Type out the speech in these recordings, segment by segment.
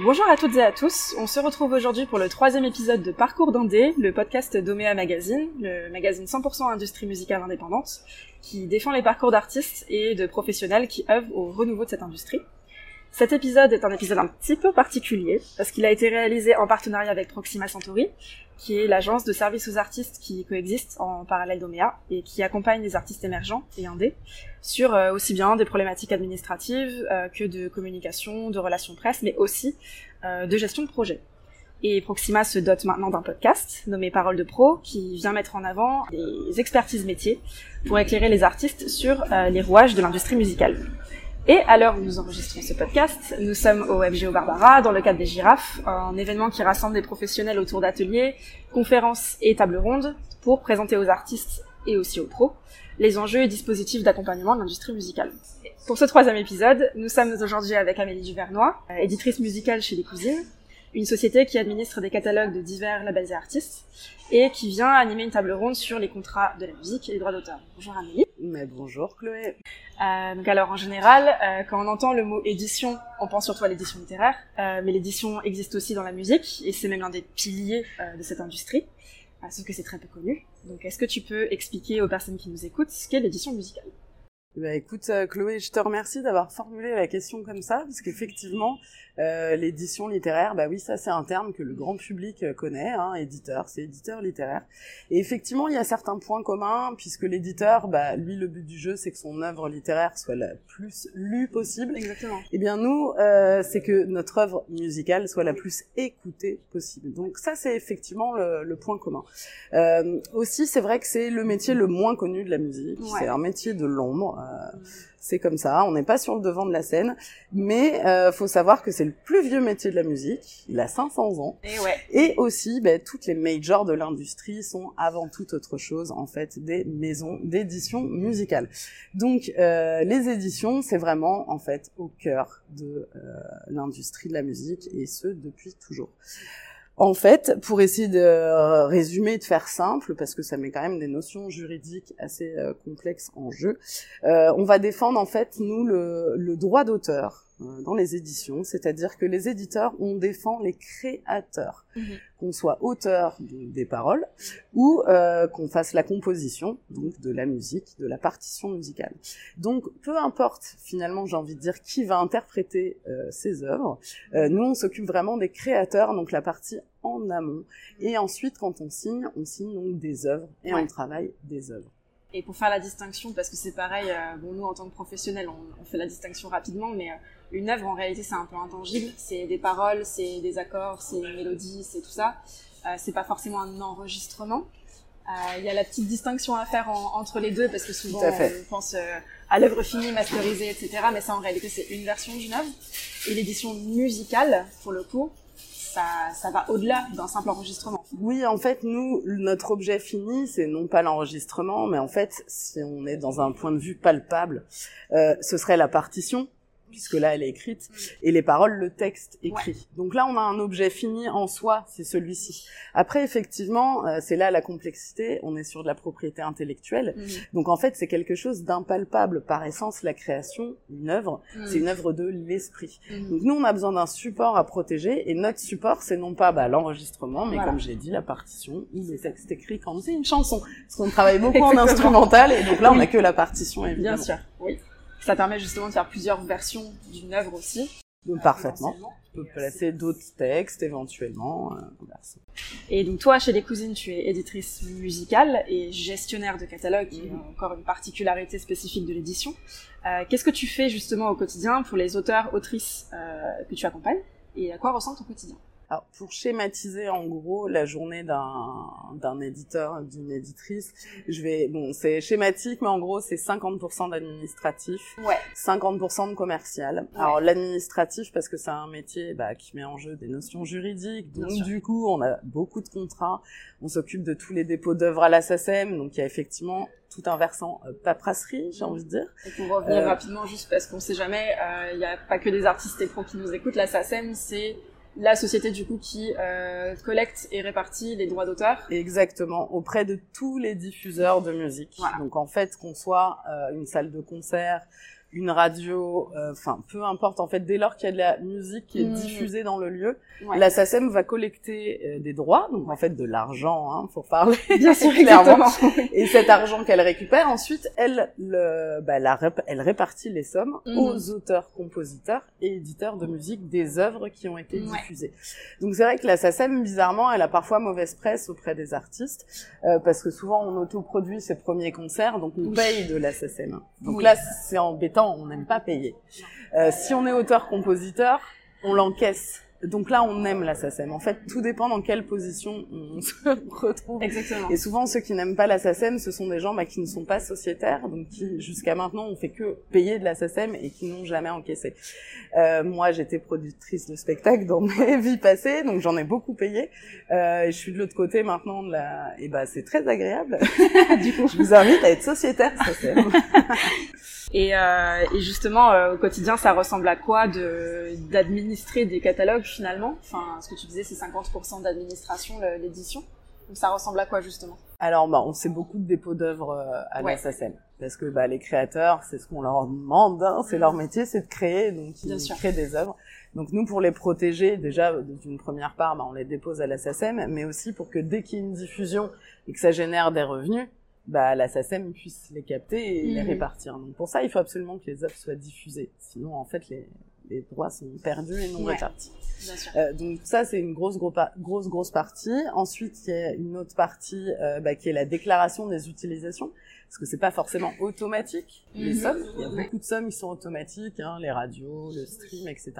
Bonjour à toutes et à tous, on se retrouve aujourd'hui pour le troisième épisode de Parcours d'Indé, le podcast d'Omea Magazine, le magazine 100% industrie musicale indépendante, qui défend les parcours d'artistes et de professionnels qui œuvrent au renouveau de cette industrie. Cet épisode est un épisode un petit peu particulier, parce qu'il a été réalisé en partenariat avec Proxima Centauri, qui est l'agence de services aux artistes qui coexiste en parallèle d'Omea et qui accompagne les artistes émergents et indés sur euh, aussi bien des problématiques administratives euh, que de communication, de relations presse, mais aussi euh, de gestion de projet. Et Proxima se dote maintenant d'un podcast nommé Parole de Pro qui vient mettre en avant des expertises métiers pour éclairer les artistes sur les rouages de l'industrie musicale. Et à l'heure où nous enregistrons ce podcast, nous sommes au MGO Barbara dans le cadre des Girafes, un événement qui rassemble des professionnels autour d'ateliers, conférences et tables rondes pour présenter aux artistes et aussi aux pros les enjeux et dispositifs d'accompagnement de l'industrie musicale. Pour ce troisième épisode, nous sommes aujourd'hui avec Amélie Duvernois, éditrice musicale chez Les Cousines, une société qui administre des catalogues de divers labels et artistes et qui vient animer une table ronde sur les contrats de la musique et les droits d'auteur. Bonjour Amélie. Mais bonjour Chloé. Euh, donc alors en général, euh, quand on entend le mot édition, on pense surtout à l'édition littéraire, euh, mais l'édition existe aussi dans la musique et c'est même l'un des piliers de cette industrie, sauf que c'est très peu connu. Donc est-ce que tu peux expliquer aux personnes qui nous écoutent ce qu'est l'édition musicale? Bah écoute euh, Chloé, je te remercie d'avoir formulé la question comme ça, parce qu'effectivement, euh, l'édition littéraire, bah oui, ça c'est un terme que le grand public euh, connaît, hein, éditeur, c'est éditeur littéraire. Et effectivement, il y a certains points communs, puisque l'éditeur, bah lui, le but du jeu, c'est que son œuvre littéraire soit la plus lue possible. Exactement. Et eh bien nous, euh, c'est que notre œuvre musicale soit la plus écoutée possible. Donc ça, c'est effectivement le, le, point commun. Euh, aussi, c'est vrai que c'est le métier le moins connu de la musique. Ouais. C'est un métier de l'ombre. Euh, c'est comme ça, on n'est pas sur le devant de la scène, mais euh, faut savoir que c'est le plus vieux métier de la musique, il a 500 ans, et, ouais. et aussi ben, toutes les majors de l'industrie sont avant toute autre chose en fait des maisons d'édition musicale. Donc euh, les éditions, c'est vraiment en fait au cœur de euh, l'industrie de la musique et ce depuis toujours. En fait, pour essayer de résumer, de faire simple, parce que ça met quand même des notions juridiques assez euh, complexes en jeu, euh, on va défendre en fait nous le, le droit d'auteur. euh, dans les éditions, c'est-à-dire que les éditeurs, on défend les créateurs, mmh. qu'on soit auteur des paroles ou euh, qu'on fasse la composition, donc de la musique, de la partition musicale. Donc, peu importe finalement, j'ai envie de dire, qui va interpréter euh, ces œuvres, euh, nous on s'occupe vraiment des créateurs, donc la partie en amont. Et ensuite, quand on signe, on signe donc des œuvres et ouais. on travaille des œuvres. Et pour faire la distinction, parce que c'est pareil, euh, bon nous en tant que professionnels, on, on fait la distinction rapidement, mais euh, une œuvre en réalité c'est un peu intangible, c'est des paroles, c'est des accords, c'est une mélodie, c'est tout ça. Euh, c'est pas forcément un enregistrement. Il y a la petite distinction à faire en, entre les deux parce que souvent on pense à l'œuvre finie, masterisée, etc. Mais ça en réalité c'est une version d'une œuvre. Et l'édition musicale, pour le coup, ça, ça va au-delà d'un simple enregistrement. Oui, en fait, nous, notre objet fini, c'est non pas l'enregistrement, mais en fait, si on est dans un point de vue palpable, euh, ce serait la partition, puisque là, elle est écrite, et les paroles, le texte écrit. Ouais. Donc là, on a un objet fini en soi, c'est celui-ci. Après, effectivement, euh, c'est là la complexité, on est sur de la propriété intellectuelle. Mmh. Donc en fait, c'est quelque chose d'impalpable. Par essence, la création, une œuvre, mmh. c'est une œuvre de l'esprit. Mmh. Donc nous, on a besoin d'un support à protéger, et notre support, c'est non pas bah, l'enregistrement, mais voilà. comme j'ai dit, la partition ou le texte écrit quand c'est une chanson. Parce qu'on travaille beaucoup en instrumental, et donc là, on n'a que la partition, évidemment. Bien sûr, oui. Ça permet justement de faire plusieurs versions d'une œuvre aussi. Donc, parfaitement. On peut placer d'autres textes éventuellement. Euh, et donc toi, chez les cousines, tu es éditrice musicale et gestionnaire de catalogue, qui mmh. est encore une particularité spécifique de l'édition. Euh, Qu'est-ce que tu fais justement au quotidien pour les auteurs, autrices euh, que tu accompagnes et à quoi ressemble ton quotidien? Alors, pour schématiser en gros la journée d'un d'un éditeur, d'une éditrice, je vais bon, c'est schématique, mais en gros c'est 50% d'administratif, ouais. 50% de commercial. Ouais. Alors l'administratif parce que c'est un métier bah, qui met en jeu des notions juridiques, donc du coup on a beaucoup de contrats, on s'occupe de tous les dépôts d'œuvres à la SACEM, donc il y a effectivement tout un versant euh, paperasserie, j'ai envie de dire. Et pour revenir euh... rapidement, juste parce qu'on sait jamais, il euh, n'y a pas que des artistes et pros qui nous écoutent, la SACEM c'est la société du coup qui euh, collecte et répartit les droits d'auteur. Exactement, auprès de tous les diffuseurs de musique. Voilà. Donc en fait, qu'on soit euh, une salle de concert, une radio, euh, enfin peu importe en fait, dès lors qu'il y a de la musique qui est Mhm. diffusée dans le lieu, Ouais. la SACEM va collecter euh, des droits, donc en fait de l'argent, hein, pour parler Bien sûr, clairement. Et cet argent qu'elle récupère, ensuite, elle, le, bah, la rép- elle répartit les sommes Mhm. aux auteurs, compositeurs et éditeurs de musique des œuvres qui ont été Ouais. diffusées. Donc c'est vrai que la SACEM, bizarrement, elle a parfois mauvaise presse auprès des artistes, euh, parce que souvent on autoproduit ses premiers concerts, donc on paye de la SACEM. Donc Oui. là, c'est embêtant, on n'aime pas payer. Euh, si on est auteur-compositeur, on l'encaisse. Donc là, on aime la SACEM. En fait, tout dépend dans quelle position on se retrouve. Exactement. Et souvent, ceux qui n'aiment pas la SACEM, ce sont des gens bah, qui ne sont pas sociétaires, donc qui, jusqu'à maintenant, ont fait que payer de la SACEM et qui n'ont jamais encaissé. Euh, moi, j'étais productrice de spectacles dans mes vies passées, donc j'en ai beaucoup payé. Euh, et je suis de l'autre côté maintenant de la... Et bah, c'est très agréable. du coup. je vous invite à être sociétaire SACEM. Et, euh, et justement, euh, au quotidien, ça ressemble à quoi de d'administrer des catalogues finalement? Enfin, ce que tu disais, c'est 50% d'administration, l'édition. Donc ça ressemble à quoi justement? Alors, bah, on fait beaucoup de dépôts d'œuvres euh, à Ouais. Parce que bah, les créateurs, c'est ce qu'on leur demande, hein, c'est leur métier, c'est de créer, donc Bien ils sûr. créent des œuvres. Donc nous, pour les protéger, déjà, d'une première part, bah, on les dépose à SACEM, mais aussi pour que dès qu'il y a une diffusion et que ça génère des revenus, bah, la SACEM puisse les capter et les Mhm. répartir. Donc pour ça, il faut absolument que les œuvres soient diffusées. Sinon, en fait, les, les droits sont perdus et non Ouais. répartis. Bien sûr. Euh, donc ça c'est une grosse grosse pa- grosse grosse partie. Ensuite il y a une autre partie euh, bah, qui est la déclaration des utilisations parce que c'est pas forcément automatique les Mhm. sommes. Il y a beaucoup de sommes qui sont automatiques, hein, les radios, le stream, etc.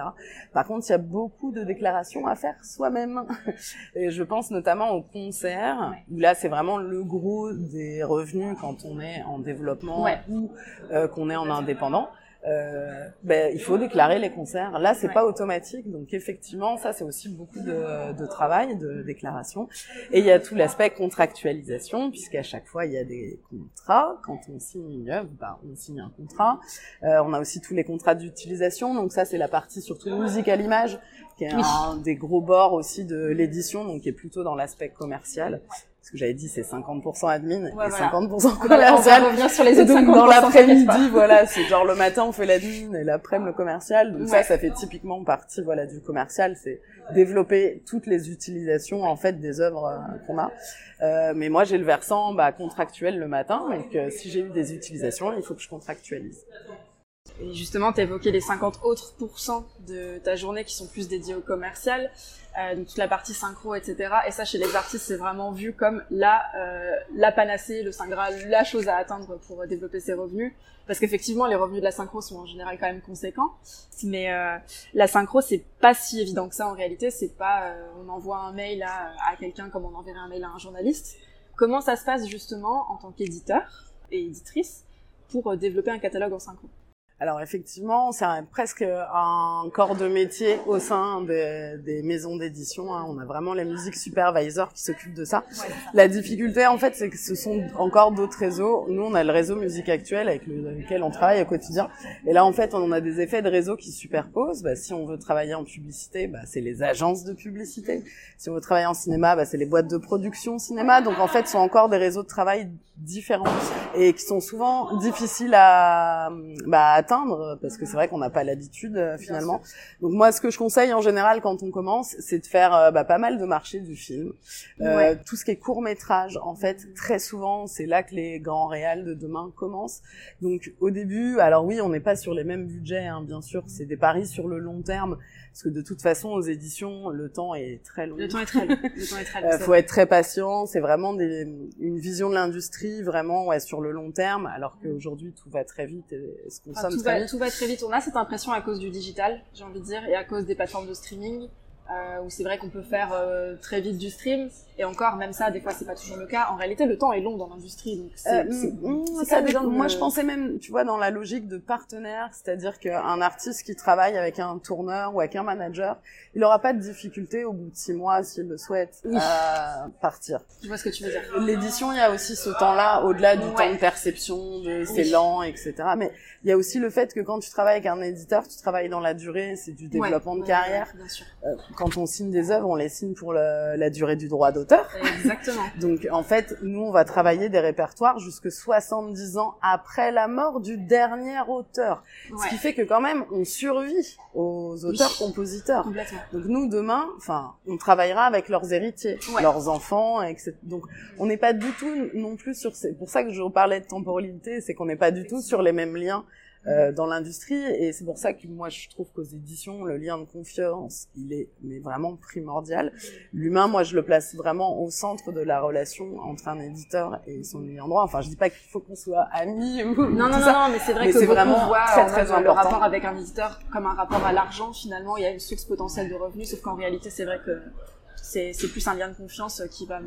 Par contre il y a beaucoup de déclarations à faire soi-même. Et je pense notamment aux concerts où là c'est vraiment le gros des revenus quand on est en développement Ouais. ou euh, qu'on est en indépendant. Euh, ben, il faut déclarer les concerts. Là, c'est Ouais. pas automatique, donc effectivement, ça c'est aussi beaucoup de, de travail, de déclaration. Et il y a tout l'aspect contractualisation, puisqu'à chaque fois il y a des contrats. Quand on signe une œuvre, ben, on signe un contrat. Euh, on a aussi tous les contrats d'utilisation, donc ça c'est la partie surtout musique à l'image, qui est Oui. un des gros bords aussi de l'édition, donc qui est plutôt dans l'aspect commercial. Parce que j'avais dit c'est 50% admin Ouais, et voilà. 50% On va, on commercial. va revenir sur les autres donc 50%, dans l'après-midi, voilà, c'est genre le matin on fait l'admin et l'après-midi le commercial. Donc Ouais. ça, ça fait typiquement partie voilà du commercial, c'est développer toutes les utilisations en fait des œuvres euh, qu'on a. Euh, mais moi j'ai le versant bah, contractuel le matin, donc euh, si j'ai eu des utilisations, il faut que je contractualise. Et justement, tu évoqué les 50 autres pourcents de ta journée qui sont plus dédiés au commercial, euh, donc toute la partie synchro, etc. Et ça, chez les artistes, c'est vraiment vu comme la, euh, la panacée, le Saint Graal, la chose à atteindre pour développer ses revenus. Parce qu'effectivement, les revenus de la synchro sont en général quand même conséquents. Mais euh, la synchro, c'est pas si évident que ça en réalité. C'est pas, euh, on envoie un mail à, à quelqu'un comme on enverrait un mail à un journaliste. Comment ça se passe justement en tant qu'éditeur et éditrice pour euh, développer un catalogue en synchro? Alors effectivement, c'est presque un corps de métier au sein des, des maisons d'édition. hein. On a vraiment les musiques supervisors qui s'occupent de ça. La difficulté, en fait, c'est que ce sont encore d'autres réseaux. Nous, on a le réseau musique actuel avec le- lequel on travaille au quotidien. Et là, en fait, on a des effets de réseau qui se superposent. Bah, si on veut travailler en publicité, bah, c'est les agences de publicité. Si on veut travailler en cinéma, bah, c'est les boîtes de production cinéma. Donc, en fait, ce sont encore des réseaux de travail différents et qui sont souvent difficiles à, bah, à atteindre parce que c'est vrai qu'on n'a pas l'habitude euh, finalement. Donc moi, ce que je conseille en général quand on commence, c'est de faire euh, bah, pas mal de marchés du film. Euh, Ouais. Tout ce qui est court métrage, en fait, très souvent, c'est là que les grands réals de demain commencent. Donc au début, alors oui, on n'est pas sur les mêmes budgets, hein, bien sûr, c'est des paris sur le long terme. Parce que de toute façon, aux éditions, le temps est très long. Le temps est très long. Le temps est très long. Euh, c'est faut être très patient. C'est vraiment des, une vision de l'industrie vraiment ouais, sur le long terme, alors qu'aujourd'hui tout va très vite et se consomme tout, va, tout va très vite. On a cette impression à cause du digital, j'ai envie de dire, et à cause des plateformes de streaming, euh, où c'est vrai qu'on peut faire euh, très vite du stream, et encore, même ça, des fois, c'est pas toujours le cas. En réalité, le temps est long dans l'industrie, donc c'est... Euh, mm, c'est ça dépend. de- Moi, je pensais même, tu vois, dans la logique de partenaire, c'est-à-dire qu'un artiste qui travaille avec un tourneur ou avec un manager, il n'aura pas de difficulté au bout de six mois, s'il le souhaite, Oui. à partir. Je vois ce que tu veux dire. L'édition, il y a aussi ce temps-là, au-delà du Ouais. temps de perception, de c'est Oui. lent, etc. Mais il y a aussi le fait que quand tu travailles avec un éditeur, tu travailles dans la durée, c'est du développement Ouais, de carrière. ouais, bien sûr. Quand on signe des œuvres, on les signe pour la durée du droit d'auteur. Exactement. Donc en fait, nous on va travailler des répertoires jusque 70 ans après la mort du dernier auteur. Ce qui fait que quand même on survit aux auteurs-compositeurs. Donc nous demain, enfin, on travaillera avec leurs héritiers, Ouais. leurs enfants, etc. Donc on n'est pas du tout non plus sur. C'est pour ça que je vous parlais de temporalité, c'est qu'on n'est pas du tout sur les mêmes liens. Euh, dans l'industrie et c'est pour ça que moi je trouve qu'aux éditions le lien de confiance il est mais vraiment primordial l'humain moi je le place vraiment au centre de la relation entre un éditeur et son ayant droit enfin je dis pas qu'il faut qu'on soit amis ou Non, non, non, non, mais c'est vrai Mais que c'est beaucoup vraiment voient très, très mode, le rapport avec un éditeur comme un rapport à l'argent. Finalement, il y a une source potentielle de revenus, sauf qu'en réalité, c'est vrai que c'est c'est plus un lien de confiance qui va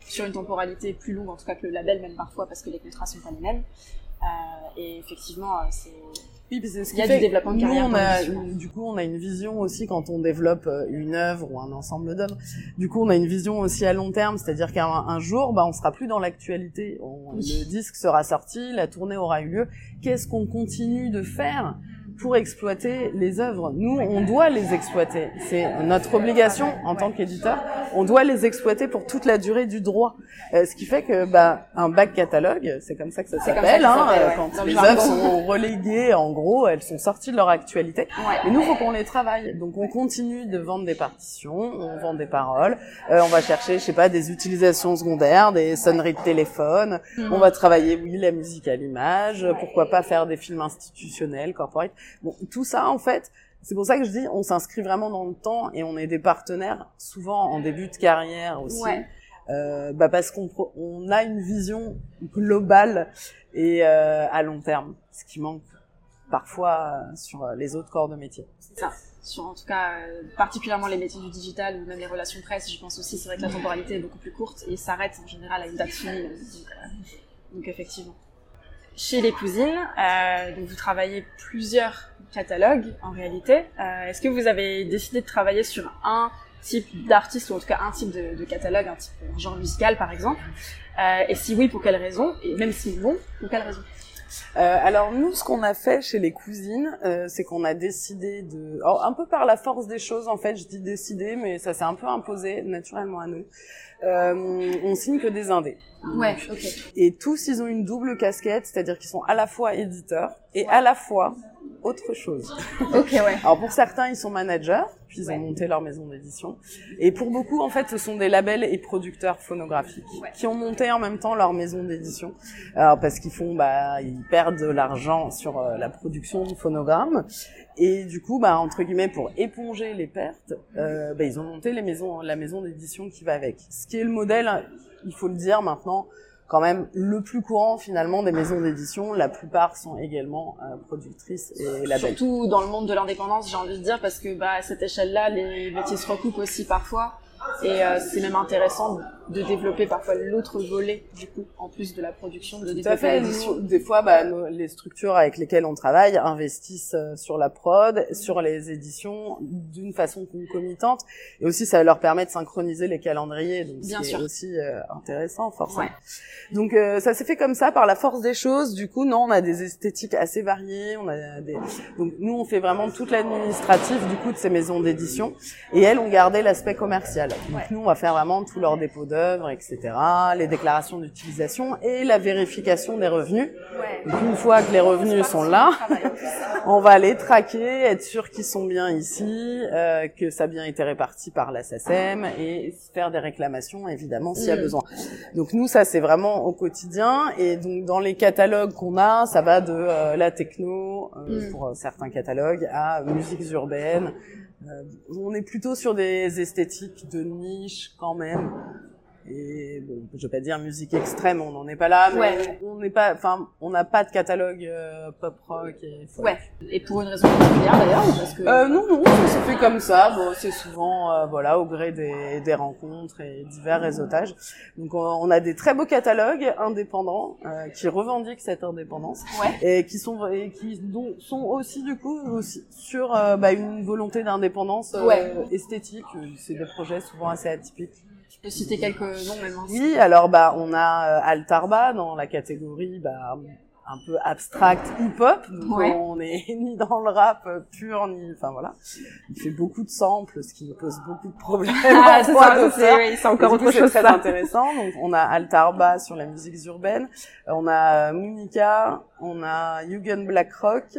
sur une temporalité plus longue, en tout cas que le label même parfois, parce que les contrats sont pas les mêmes. Euh, et effectivement, euh, c'est Oui, puis c'est ce Il y a du développement de nous, carrière on dans a, du coup, on a une vision aussi quand on développe euh, une œuvre ou un ensemble d'œuvres. Du coup, on a une vision aussi à long terme, c'est-à-dire qu'un un jour, bah, on sera plus dans l'actualité. On- Le disque sera sorti, la tournée aura eu lieu. Qu'est-ce qu'on continue de faire? Pour exploiter les œuvres Nous, on doit les exploiter. C'est notre obligation en tant qu'éditeur. On doit les exploiter pour toute la durée du droit. Euh, ce qui fait que bah, un bac catalogue, c'est comme ça que ça s'appelle, hein, ouais, quand dans les œuvres sont reléguées, en gros, elles sont sorties de leur actualité. ouais. Mais nous, faut qu'on les travaille. Donc, on continue de vendre des partitions, on vend des paroles, euh, on va chercher, je sais pas, des utilisations secondaires, des sonneries de téléphone. Hmm. On va travailler, oui, la musique à l'image. Pourquoi pas faire des films institutionnels, corporate. Bon, tout ça, en fait, c'est pour ça que je dis, on s'inscrit vraiment dans le temps et on est des partenaires, souvent en début de carrière aussi. Ouais. Euh, bah parce qu'on on a une vision globale et euh, à long terme, ce qui manque parfois euh, sur les autres corps de métier. C'est ça. Sur en tout cas, euh, particulièrement les métiers du digital ou même les relations presse, je pense aussi, c'est vrai que la temporalité est beaucoup plus courte et s'arrête en général à une date finie. Donc, donc effectivement. Chez les cousines, euh, donc vous travaillez plusieurs catalogues en réalité. Euh, Est-ce que vous avez décidé de travailler sur un type d'artiste ou en tout cas un type de, catalogue, un type un genre musical par exemple? Euh, Et si oui, pour quelle raison? Et même si non, pour quelle raison? Euh, alors nous, ce qu'on a fait chez les cousines, euh, c'est qu'on a décidé de, alors, un peu par la force des choses, en fait, je dis décider, mais ça s'est un peu imposé naturellement à nous. Euh, on signe que des indés. Ouais, ok. Et tous, ils ont une double casquette, c'est-à-dire qu'ils sont à la fois éditeurs et à la fois autre chose. Ok, ouais. Alors pour certains, ils sont managers, puis ils Ouais. ont monté leur maison d'édition. Et pour beaucoup, en fait, ce sont des labels et producteurs phonographiques Ouais. qui ont monté en même temps leur maison d'édition. Alors parce qu'ils font, bah, ils perdent de l'argent sur euh, la production de phonogrammes. Et du coup, bah, entre guillemets, pour éponger les pertes, euh, bah, ils ont monté les maisons, la maison d'édition qui va avec. Ce qui est le modèle, il faut le dire maintenant, quand même le plus courant finalement des maisons d'édition. La plupart sont également euh, productrices et labels. Surtout dans le monde de l'indépendance, j'ai envie de dire, parce que bah, à cette échelle-là, les métiers se recoupent aussi parfois. Et euh, c'est même intéressant de développer parfois l'autre volet, du coup, en plus de la production, de développer fait. Nous, des fois, bah, nos- les structures avec lesquelles on travaille investissent euh, sur la prod, sur les éditions d'une façon concomitante, et aussi ça leur permet de synchroniser les calendriers, donc Bien c'est aussi euh, intéressant forcément. Ouais. Donc euh, ça s'est fait comme ça par la force des choses. Du coup, non, on a des esthétiques assez variées. On a des donc nous on fait vraiment toute l'administratif du coup de ces maisons d'édition et elles ont gardé l'aspect commercial. Donc Ouais. nous on va faire vraiment tout leur dépôt d'œuvres, etc. Les déclarations d'utilisation et la vérification des revenus. Ouais. Donc une fois que les revenus sont là, on va les traquer, être sûr qu'ils sont bien ici, euh, que ça a bien été réparti par la SACEM et faire des réclamations évidemment s'il y a Mm. besoin. Donc nous ça c'est vraiment au quotidien et donc dans les catalogues qu'on a, ça va de euh, la techno euh, Mm. pour euh, certains catalogues à musiques urbaines. Euh, on est plutôt sur des esthétiques de niche quand même. Et bon, je vais pas dire musique extrême, on n'en est pas là, mais Ouais. on n'est pas, enfin, on n'a pas de catalogue euh, pop rock et folk. Ouais. Et pour une raison particulière d'ailleurs, parce que. Euh, non, non, ça fait comme ça. Bon, c'est souvent, euh, voilà, au gré des, des rencontres et divers réseautages. Donc, on, on a des très beaux catalogues indépendants euh, qui revendiquent cette indépendance Ouais. et qui sont et qui sont aussi du coup aussi sur bah, une volonté d'indépendance Ouais. esthétique. C'est des projets souvent assez atypiques. Tu peux citer quelques noms même. hein. Oui, alors bah on a euh, Altarba dans la catégorie bah un peu abstract ou pop. Donc on est ni dans le rap pur ni, enfin voilà. Il fait beaucoup de samples, ce qui me pose beaucoup de problèmes. Ah, c'est ça, oui, c'est encore autre chose. C'est très intéressant. Donc on a Altarba sur la musique urbaine, on a Monica, on a Yugen Blackrock.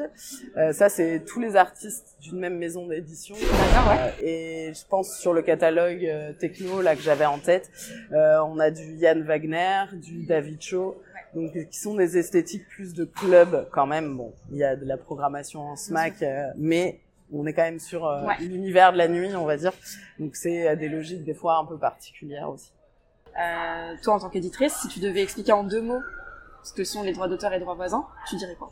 Euh, ça c'est tous les artistes d'une même maison d'édition. Euh, et je pense sur le catalogue euh, techno là que j'avais en tête, euh, on a du Yann Wagner, du David Cho donc qui sont des esthétiques plus de club quand même. Bon, il y a de la programmation en smack, euh, mais on est quand même sur euh, l'univers de la nuit, on va dire. Donc c'est euh, des logiques des fois un peu particulières aussi. Euh, toi, en tant qu'éditrice, si tu devais expliquer en deux mots ce que sont les droits d'auteur et droits voisins, tu dirais quoi?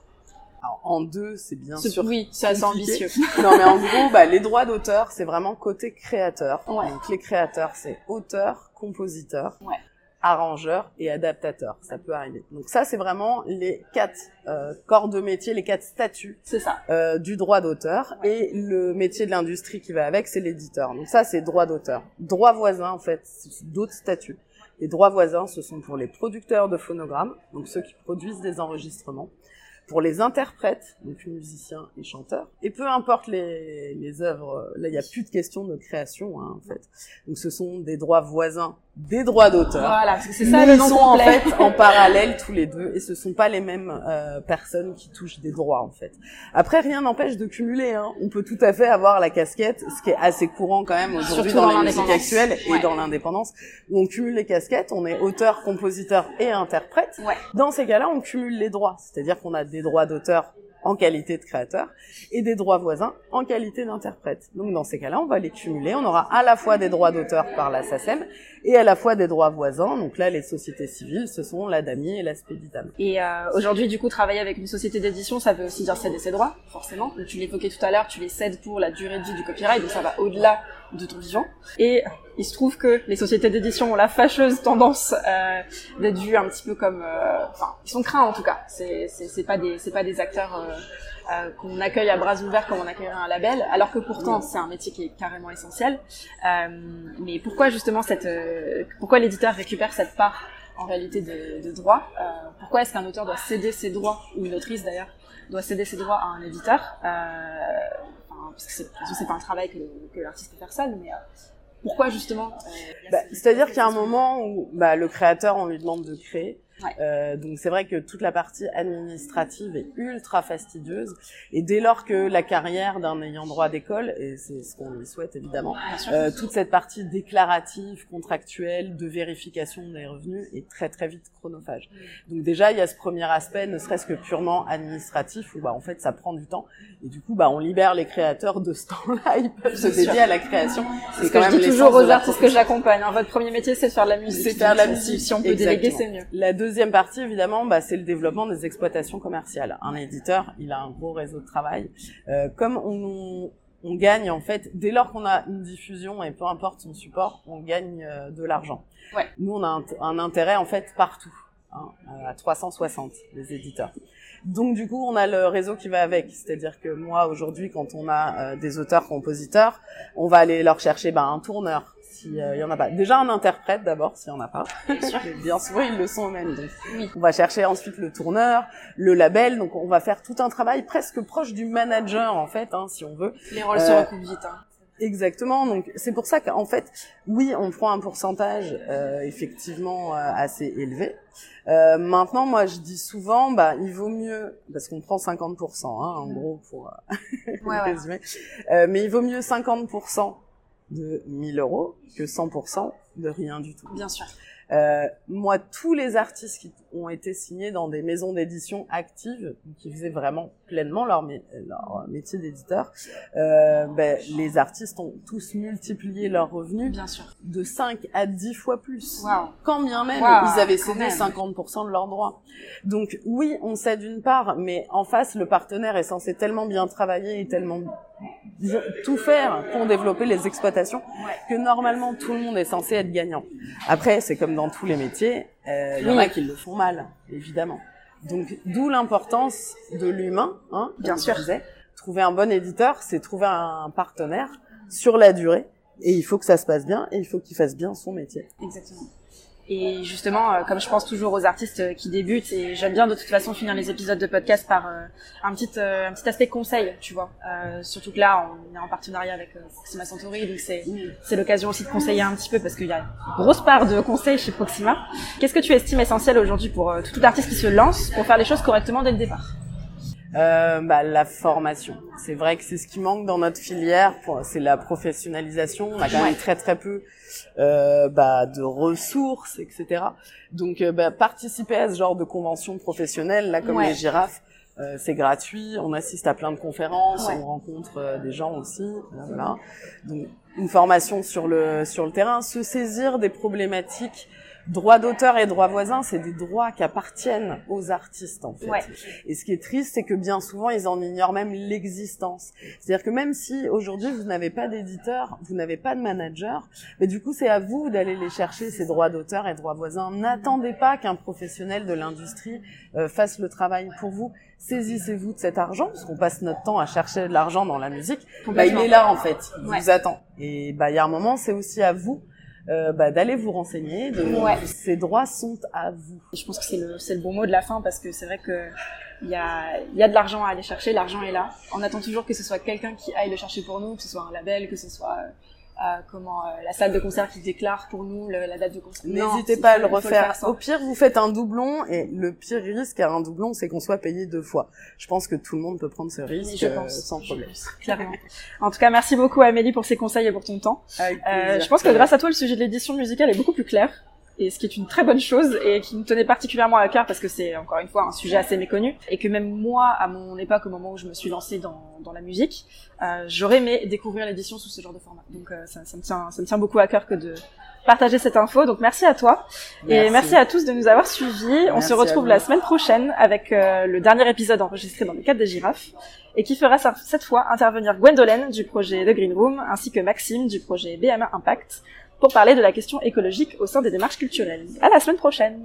Alors, en deux, c'est bien sûr. Oui, c'est assez ambitieux. non, mais en gros, bah, les droits d'auteur, c'est vraiment côté créateur. Donc, les créateurs, c'est auteur, compositeur. Ouais arrangeur et adaptateur. Ça peut arriver. Donc ça, c'est vraiment les quatre euh, corps de métier, les quatre statuts c'est ça. Euh, du droit d'auteur. Et le métier de l'industrie qui va avec, c'est l'éditeur. Donc ça, c'est droit d'auteur. Droit voisin, en fait, c'est d'autres statuts. Les droits voisins, ce sont pour les producteurs de phonogrammes, donc ceux qui produisent des enregistrements pour les interprètes, donc musiciens et chanteurs. Et peu importe les, les œuvres, là il n'y a plus de question de création hein, en fait. Donc ce sont des droits voisins des droits d'auteur. Voilà, c'est ça le nom Ils sont en fait en parallèle tous les deux et ce sont pas les mêmes euh, personnes qui touchent des droits en fait. Après rien n'empêche de cumuler. Hein. On peut tout à fait avoir la casquette, ce qui est assez courant quand même aujourd'hui dans, la musique actuelle et dans l'indépendance, où on cumule les casquettes. On est auteur, compositeur et interprète. Ouais. Dans ces cas-là, on cumule les droits, c'est-à-dire qu'on a des droits d'auteur en qualité de créateur et des droits voisins en qualité d'interprète. Donc dans ces cas-là, on va les cumuler. On aura à la fois des droits d'auteur par la SACEM et à la fois des droits voisins. Donc là, les sociétés civiles, ce sont la DAMI et la Spéditam. Et euh, aujourd'hui, du coup, travailler avec une société d'édition, ça veut aussi dire céder ses droits, forcément. tu l'évoquais tout à l'heure, tu les cèdes pour la durée de vie du copyright, donc ça va au-delà de ton vivant. Et il se trouve que les sociétés d'édition ont la fâcheuse tendance euh, d'être vues un petit peu comme, euh, enfin, ils sont craints en tout cas. C'est c'est pas des c'est pas des acteurs euh, qu'on accueille à bras ouverts comme on accueillerait un label, alors que pourtant c'est un métier qui est carrément essentiel. Mais pourquoi justement cette, pourquoi l'éditeur récupère cette part en réalité de, de droit Pourquoi est-ce qu'un auteur doit céder ses droits ou une autrice d'ailleurs doit céder ses droits à un éditeur parce que c'est, c'est pas un travail que, que l'artiste peut faire seul, mais pourquoi justement bah, C'est-à-dire qu'il y a un moment où bah, le créateur, on lui demande de créer, euh, donc c'est vrai que toute la partie administrative est ultra fastidieuse et dès lors que la carrière d'un ayant droit d'école et c'est ce qu'on lui souhaite évidemment, euh, toute cette partie déclarative, contractuelle, de vérification des revenus est très très vite chronophage. Mm. Donc déjà il y a ce premier aspect, ne serait-ce que purement administratif où bah en fait ça prend du temps et du coup bah on libère les créateurs de ce temps-là, ils peuvent se dédier à la création. C'est quand même je dis toujours aux artistes que j'accompagne. Hein. Votre premier métier c'est faire de la musique. C'est faire de la musique. Si on peut déléguer c'est mieux deuxième partie, évidemment, bah, c'est le développement des exploitations commerciales. Un éditeur, il a un gros réseau de travail. Euh, comme on, on, gagne, en fait, dès lors qu'on a une diffusion, et peu importe son support, on gagne euh, de l'argent. Ouais. Nous, on a un, un, intérêt, en fait, partout, hein, à 360, les éditeurs. Donc du coup, on a le réseau qui va avec. C'est-à-dire que moi, aujourd'hui, quand on a euh, des auteurs-compositeurs, on va aller leur chercher ben, un tourneur, s'il euh, y en a pas. Déjà un interprète d'abord, s'il y en a pas. Bien souvent, ils le sont eux-mêmes. Donc, on va chercher ensuite le tourneur, le label. Donc, on va faire tout un travail presque proche du manager, en fait, hein, si on veut. Les rôles se euh, recoupent vite. Hein. Exactement. Donc c'est pour ça qu'en fait, oui, on prend un pourcentage euh, effectivement euh, assez élevé. Euh, maintenant, moi, je dis souvent, bah, il vaut mieux parce qu'on prend 50%, hein, en gros pour ouais, résumer, mais il vaut mieux 50% de 1000 euros que 100% de rien du tout. Bien sûr. Euh, moi, tous les artistes qui ont été signés dans des maisons d'édition actives, qui faisaient vraiment pleinement leur, leur métier d'éditeur, euh, ben, les artistes ont tous multiplié leurs revenus bien sûr. de 5 à 10 fois plus. Wow. Quand bien même ils avaient cédé 50% de leurs droits. Donc oui, on cède une part, mais en face, le partenaire est censé tellement bien travailler et tellement tout faire pour développer les exploitations que normalement tout le monde est censé être gagnant. Après, c'est comme dans tous les métiers, euh, il y en a qui le font mal, évidemment. Donc d'où l'importance de l'humain, hein, bien sûr. trouver un bon éditeur, c'est trouver un partenaire sur la durée et il faut que ça se passe bien et il faut qu'il fasse bien son métier. Exactement. Et justement, euh, comme je pense toujours aux artistes euh, qui débutent, et j'aime bien de toute façon finir les épisodes de podcast par euh, un petit un petit aspect conseil, tu vois. surtout que là, on est en partenariat avec Proxima Centauri, donc c'est c'est l'occasion aussi de conseiller un petit peu parce qu'il y a une grosse part de conseils chez Proxima. Qu'est-ce que tu estimes essentiel aujourd'hui pour tout artiste qui se lance pour faire les choses correctement dès le départ? Euh, bah, la formation. C'est vrai que c'est ce qui manque dans notre filière. C'est la professionnalisation. On a quand même très très peu euh, bah, de ressources, etc. Donc, euh, bah, participer à ce genre de conventions professionnelles, là, comme les girafes, euh, c'est gratuit. On assiste à plein de conférences, on rencontre euh, des gens aussi. Voilà. Donc, une formation sur le sur le terrain, se saisir des problématiques droit d'auteur et droit voisin, c'est des droits qui appartiennent aux artistes en fait. Et ce qui est triste, c'est que bien souvent ils en ignorent même l'existence. C'est-à-dire que même si aujourd'hui vous n'avez pas d'éditeur, vous n'avez pas de manager, mais du coup c'est à vous d'aller les chercher ces droits d'auteur et droits voisins. N'attendez pas qu'un professionnel de l'industrie euh, fasse le travail pour vous saisissez-vous de cet argent, parce qu'on passe notre temps à chercher de l'argent dans la musique, bah, il est là en fait, il vous attend. Et bah il y a un moment, c'est aussi à vous euh, bah, d'aller vous renseigner. De, Ces droits sont à vous. Je pense que c'est le, le bon mot de la fin parce que c'est vrai que il y a, y a de l'argent à aller chercher, l'argent est là. On attend toujours que ce soit quelqu'un qui aille le chercher pour nous, que ce soit un label, que ce soit comment euh, la salle de concert qui déclare pour nous la date de concert. N'hésitez pas à le refaire. Au pire, vous faites un doublon et le pire risque à un doublon, c'est qu'on soit payé deux fois. Je pense que tout le monde peut prendre ce risque je pense, euh, sans problème. Clairement. En tout cas, merci beaucoup Amélie pour ces conseils et pour ton temps. Euh, je pense que grâce à toi, le sujet de l'édition musicale est beaucoup plus clair et ce qui est une très bonne chose et qui me tenait particulièrement à cœur parce que c'est encore une fois un sujet assez méconnu et que même moi à mon époque au moment où je me suis lancée dans, dans la musique euh, j'aurais aimé découvrir l'édition sous ce genre de format. Donc euh, ça, ça, me tient ça me tient beaucoup à cœur que de partager cette info. Donc merci à toi et merci. à tous de nous avoir suivis. On se retrouve la semaine prochaine avec euh, le dernier épisode enregistré dans le cadre des girafes et qui fera cette fois intervenir Gwendolyn du projet The Green Room ainsi que Maxime du projet BMA Impact pour parler de la question écologique au sein des démarches culturelles. À la semaine prochaine!